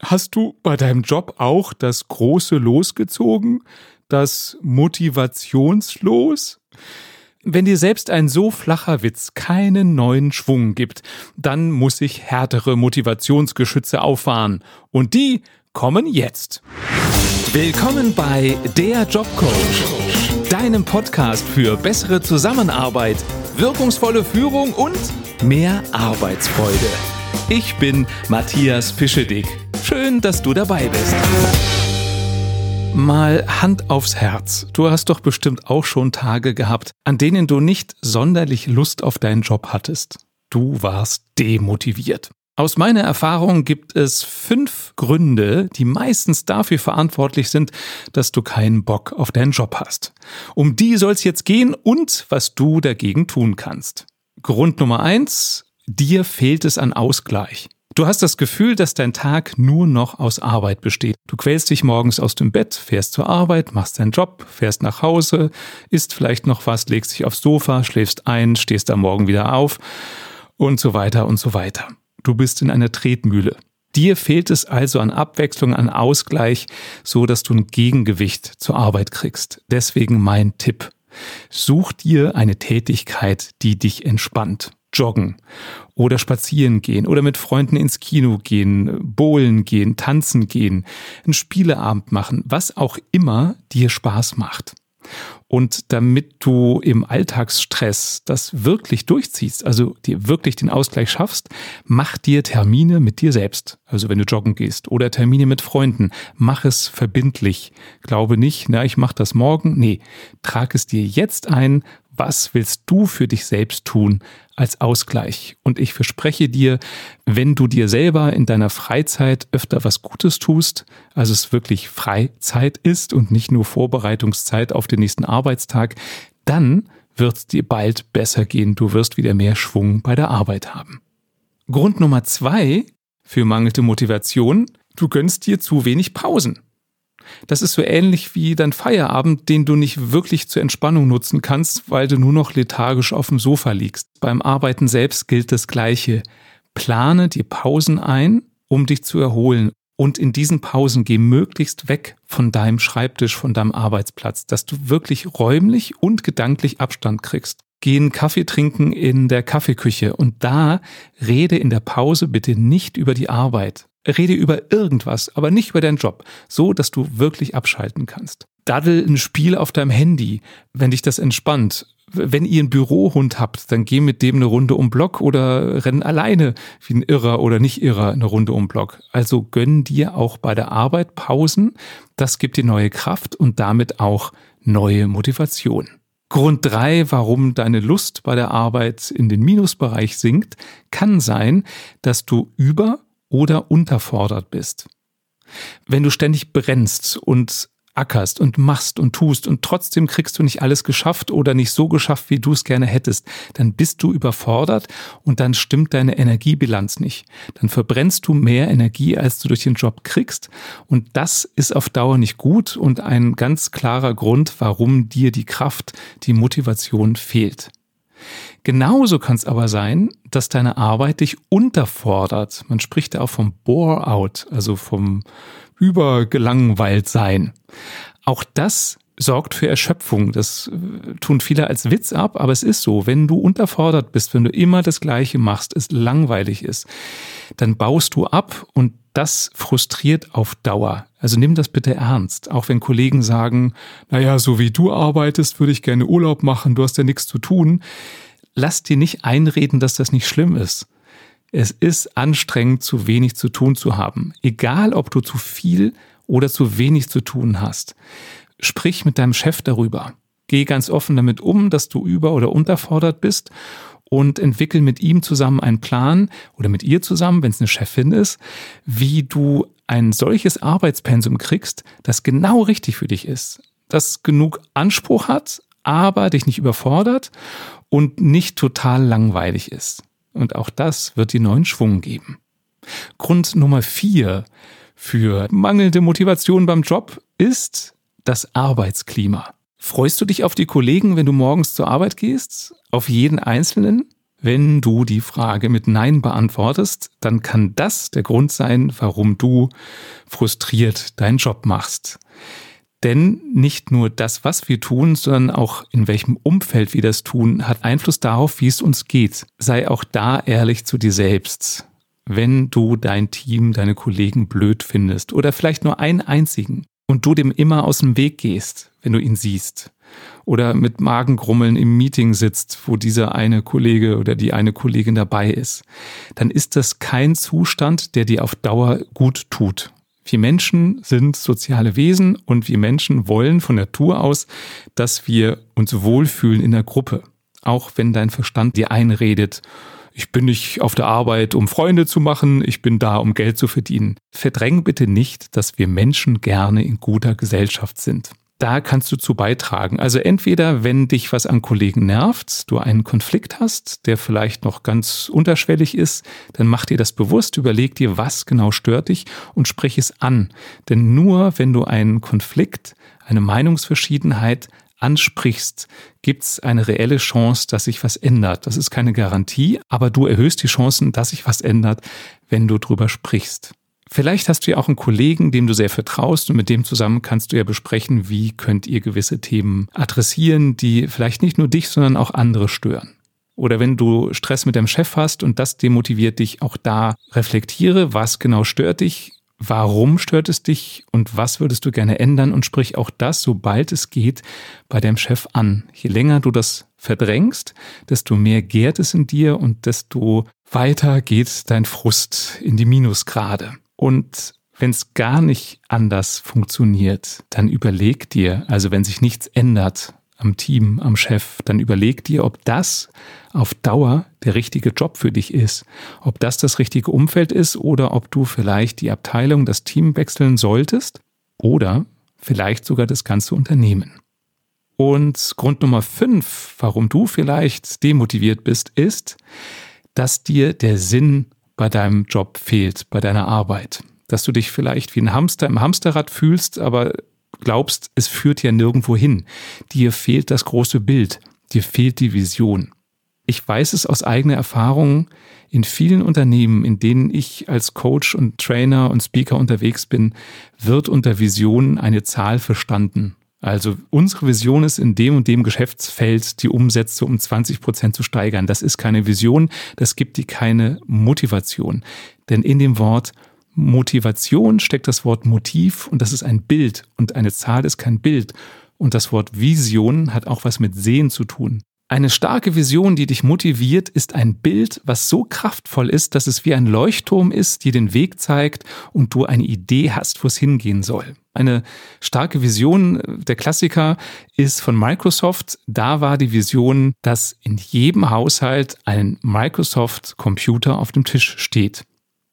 Hast du bei deinem Job auch das große losgezogen? Das Motivationslos? Wenn dir selbst ein so flacher Witz keinen neuen Schwung gibt, dann muss ich härtere Motivationsgeschütze auffahren. Und die kommen jetzt. Willkommen bei Der Jobcoach, deinem Podcast für bessere Zusammenarbeit, wirkungsvolle Führung und mehr Arbeitsfreude. Ich bin Matthias Pischedick. Schön, dass du dabei bist. Mal Hand aufs Herz. Du hast doch bestimmt auch schon Tage gehabt, an denen du nicht sonderlich Lust auf deinen Job hattest. Du warst demotiviert. Aus meiner Erfahrung gibt es fünf Gründe, die meistens dafür verantwortlich sind, dass du keinen Bock auf deinen Job hast. Um die soll es jetzt gehen und was du dagegen tun kannst. Grund Nummer eins, dir fehlt es an Ausgleich. Du hast das Gefühl, dass dein Tag nur noch aus Arbeit besteht. Du quälst dich morgens aus dem Bett, fährst zur Arbeit, machst deinen Job, fährst nach Hause, isst vielleicht noch was, legst dich aufs Sofa, schläfst ein, stehst am Morgen wieder auf und so weiter und so weiter. Du bist in einer Tretmühle. Dir fehlt es also an Abwechslung, an Ausgleich, so dass du ein Gegengewicht zur Arbeit kriegst. Deswegen mein Tipp. Such dir eine Tätigkeit, die dich entspannt joggen oder spazieren gehen oder mit Freunden ins Kino gehen, bowlen gehen, tanzen gehen, einen Spieleabend machen, was auch immer dir Spaß macht. Und damit du im Alltagsstress das wirklich durchziehst, also dir wirklich den Ausgleich schaffst, mach dir Termine mit dir selbst. Also wenn du joggen gehst oder Termine mit Freunden, mach es verbindlich. Glaube nicht, na, ich mach das morgen. Nee, trag es dir jetzt ein, was willst du für dich selbst tun als Ausgleich? Und ich verspreche dir, wenn du dir selber in deiner Freizeit öfter was Gutes tust, also es wirklich Freizeit ist und nicht nur Vorbereitungszeit auf den nächsten Arbeitstag, dann wird es dir bald besser gehen. Du wirst wieder mehr Schwung bei der Arbeit haben. Grund Nummer zwei für mangelnde Motivation, du gönnst dir zu wenig Pausen. Das ist so ähnlich wie dein Feierabend, den du nicht wirklich zur Entspannung nutzen kannst, weil du nur noch lethargisch auf dem Sofa liegst. Beim Arbeiten selbst gilt das Gleiche. Plane die Pausen ein, um dich zu erholen. Und in diesen Pausen geh möglichst weg von deinem Schreibtisch, von deinem Arbeitsplatz, dass du wirklich räumlich und gedanklich Abstand kriegst. Geh einen Kaffee trinken in der Kaffeeküche und da rede in der Pause bitte nicht über die Arbeit, Rede über irgendwas, aber nicht über deinen Job, so dass du wirklich abschalten kannst. Daddel ein Spiel auf deinem Handy, wenn dich das entspannt. Wenn ihr einen Bürohund habt, dann geh mit dem eine Runde um Block oder renn alleine wie ein Irrer oder nicht Irrer eine Runde um Block. Also gönn dir auch bei der Arbeit Pausen. Das gibt dir neue Kraft und damit auch neue Motivation. Grund drei, warum deine Lust bei der Arbeit in den Minusbereich sinkt, kann sein, dass du über oder unterfordert bist. Wenn du ständig brennst und ackerst und machst und tust und trotzdem kriegst du nicht alles geschafft oder nicht so geschafft, wie du es gerne hättest, dann bist du überfordert und dann stimmt deine Energiebilanz nicht. Dann verbrennst du mehr Energie, als du durch den Job kriegst und das ist auf Dauer nicht gut und ein ganz klarer Grund, warum dir die Kraft, die Motivation fehlt. Genauso kann es aber sein, dass deine Arbeit dich unterfordert. Man spricht ja auch vom Bore-out, also vom übergelangweilt sein. Auch das sorgt für Erschöpfung. Das äh, tun viele als Witz ab, aber es ist so. Wenn du unterfordert bist, wenn du immer das Gleiche machst, es langweilig ist, dann baust du ab und das frustriert auf Dauer. Also nimm das bitte ernst. Auch wenn Kollegen sagen, naja, so wie du arbeitest, würde ich gerne Urlaub machen, du hast ja nichts zu tun. Lass dir nicht einreden, dass das nicht schlimm ist. Es ist anstrengend, zu wenig zu tun zu haben. Egal, ob du zu viel oder zu wenig zu tun hast. Sprich mit deinem Chef darüber. Geh ganz offen damit um, dass du über- oder unterfordert bist und entwickel mit ihm zusammen einen Plan oder mit ihr zusammen, wenn es eine Chefin ist, wie du ein solches Arbeitspensum kriegst, das genau richtig für dich ist, das genug Anspruch hat, aber dich nicht überfordert und nicht total langweilig ist. Und auch das wird dir neuen Schwung geben. Grund Nummer vier für mangelnde Motivation beim Job ist das Arbeitsklima. Freust du dich auf die Kollegen, wenn du morgens zur Arbeit gehst? Auf jeden Einzelnen? Wenn du die Frage mit Nein beantwortest, dann kann das der Grund sein, warum du frustriert deinen Job machst. Denn nicht nur das, was wir tun, sondern auch in welchem Umfeld wir das tun, hat Einfluss darauf, wie es uns geht. Sei auch da ehrlich zu dir selbst. Wenn du dein Team, deine Kollegen blöd findest oder vielleicht nur einen einzigen und du dem immer aus dem Weg gehst, wenn du ihn siehst oder mit Magengrummeln im Meeting sitzt, wo dieser eine Kollege oder die eine Kollegin dabei ist, dann ist das kein Zustand, der dir auf Dauer gut tut. Wir Menschen sind soziale Wesen und wir Menschen wollen von Natur aus, dass wir uns wohlfühlen in der Gruppe. Auch wenn dein Verstand dir einredet, ich bin nicht auf der Arbeit, um Freunde zu machen, ich bin da, um Geld zu verdienen. Verdräng bitte nicht, dass wir Menschen gerne in guter Gesellschaft sind da kannst du zu beitragen. Also entweder, wenn dich was an Kollegen nervt, du einen Konflikt hast, der vielleicht noch ganz unterschwellig ist, dann mach dir das bewusst, überleg dir, was genau stört dich und sprich es an. Denn nur wenn du einen Konflikt, eine Meinungsverschiedenheit ansprichst, gibt's eine reelle Chance, dass sich was ändert. Das ist keine Garantie, aber du erhöhst die Chancen, dass sich was ändert, wenn du drüber sprichst. Vielleicht hast du ja auch einen Kollegen, dem du sehr vertraust und mit dem zusammen kannst du ja besprechen, wie könnt ihr gewisse Themen adressieren, die vielleicht nicht nur dich, sondern auch andere stören. Oder wenn du Stress mit deinem Chef hast und das demotiviert dich, auch da reflektiere, was genau stört dich, warum stört es dich und was würdest du gerne ändern und sprich auch das, sobald es geht, bei deinem Chef an. Je länger du das verdrängst, desto mehr gärt es in dir und desto weiter geht dein Frust in die Minusgrade. Und wenn es gar nicht anders funktioniert, dann überleg dir, also wenn sich nichts ändert am Team, am Chef, dann überleg dir, ob das auf Dauer der richtige Job für dich ist, ob das das richtige Umfeld ist oder ob du vielleicht die Abteilung, das Team wechseln solltest oder vielleicht sogar das ganze Unternehmen. Und Grund Nummer fünf, warum du vielleicht demotiviert bist, ist, dass dir der Sinn bei deinem Job fehlt, bei deiner Arbeit. Dass du dich vielleicht wie ein Hamster im Hamsterrad fühlst, aber glaubst, es führt ja nirgendwo hin. Dir fehlt das große Bild, dir fehlt die Vision. Ich weiß es aus eigener Erfahrung in vielen Unternehmen, in denen ich als Coach und Trainer und Speaker unterwegs bin, wird unter Vision eine Zahl verstanden. Also unsere Vision ist in dem und dem Geschäftsfeld die Umsätze um 20 Prozent zu steigern. Das ist keine Vision, das gibt dir keine Motivation. Denn in dem Wort Motivation steckt das Wort Motiv und das ist ein Bild und eine Zahl ist kein Bild. Und das Wort Vision hat auch was mit Sehen zu tun. Eine starke Vision, die dich motiviert, ist ein Bild, was so kraftvoll ist, dass es wie ein Leuchtturm ist, dir den Weg zeigt und du eine Idee hast, wo es hingehen soll. Eine starke Vision, der Klassiker ist von Microsoft. Da war die Vision, dass in jedem Haushalt ein Microsoft-Computer auf dem Tisch steht.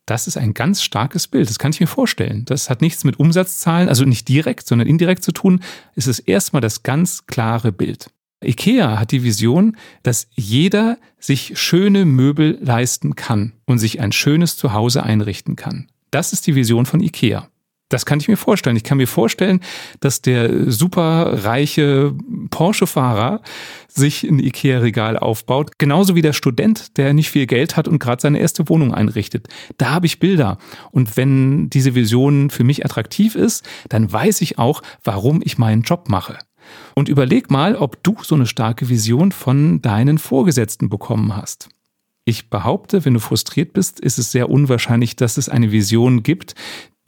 Das ist ein ganz starkes Bild. Das kann ich mir vorstellen. Das hat nichts mit Umsatzzahlen, also nicht direkt, sondern indirekt zu tun. Es ist erstmal das ganz klare Bild. IKEA hat die Vision, dass jeder sich schöne Möbel leisten kann und sich ein schönes Zuhause einrichten kann. Das ist die Vision von IKEA. Das kann ich mir vorstellen. Ich kann mir vorstellen, dass der superreiche Porsche-Fahrer sich ein IKEA-Regal aufbaut, genauso wie der Student, der nicht viel Geld hat und gerade seine erste Wohnung einrichtet. Da habe ich Bilder. Und wenn diese Vision für mich attraktiv ist, dann weiß ich auch, warum ich meinen Job mache. Und überleg mal, ob du so eine starke Vision von deinen Vorgesetzten bekommen hast. Ich behaupte, wenn du frustriert bist, ist es sehr unwahrscheinlich, dass es eine Vision gibt,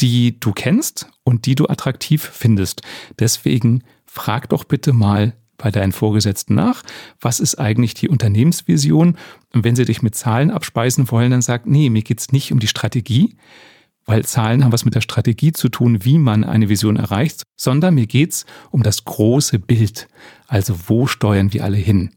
die du kennst und die du attraktiv findest. Deswegen frag doch bitte mal bei deinen Vorgesetzten nach, was ist eigentlich die Unternehmensvision? Und wenn sie dich mit Zahlen abspeisen wollen, dann sag, nee, mir geht's nicht um die Strategie, weil Zahlen haben was mit der Strategie zu tun, wie man eine Vision erreicht, sondern mir geht's um das große Bild. Also wo steuern wir alle hin?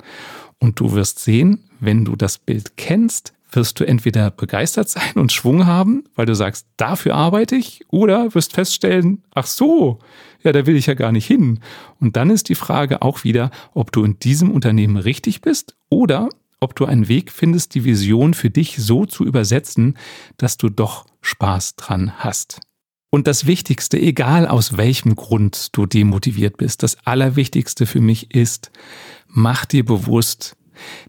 Und du wirst sehen, wenn du das Bild kennst, wirst du entweder begeistert sein und Schwung haben, weil du sagst, dafür arbeite ich, oder wirst feststellen, ach so, ja, da will ich ja gar nicht hin. Und dann ist die Frage auch wieder, ob du in diesem Unternehmen richtig bist oder ob du einen Weg findest, die Vision für dich so zu übersetzen, dass du doch Spaß dran hast. Und das Wichtigste, egal aus welchem Grund du demotiviert bist, das Allerwichtigste für mich ist, mach dir bewusst,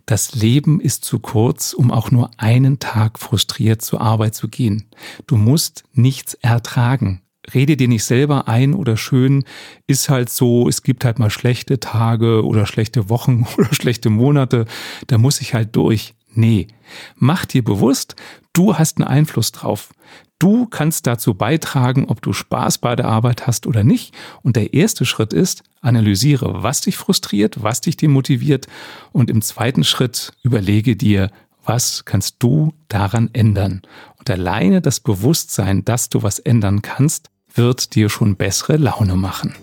das Leben ist zu kurz, um auch nur einen Tag frustriert zur Arbeit zu gehen. Du musst nichts ertragen. Rede dir nicht selber ein oder schön, ist halt so, es gibt halt mal schlechte Tage oder schlechte Wochen oder schlechte Monate, da muss ich halt durch. Nee, mach dir bewusst, du hast einen Einfluss drauf. Du kannst dazu beitragen, ob du Spaß bei der Arbeit hast oder nicht. Und der erste Schritt ist, analysiere, was dich frustriert, was dich demotiviert. Und im zweiten Schritt überlege dir, was kannst du daran ändern. Und alleine das Bewusstsein, dass du was ändern kannst, wird dir schon bessere Laune machen.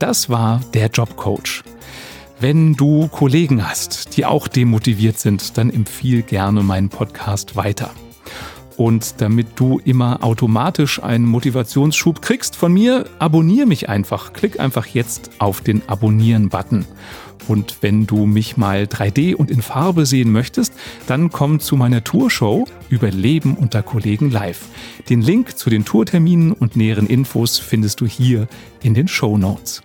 Das war der Jobcoach. Wenn du Kollegen hast, die auch demotiviert sind, dann empfiehl gerne meinen Podcast weiter. Und damit du immer automatisch einen Motivationsschub kriegst von mir, abonniere mich einfach. Klick einfach jetzt auf den Abonnieren-Button. Und wenn du mich mal 3D und in Farbe sehen möchtest, dann komm zu meiner Tourshow über Leben unter Kollegen live. Den Link zu den Tourterminen und näheren Infos findest du hier in den Show Notes.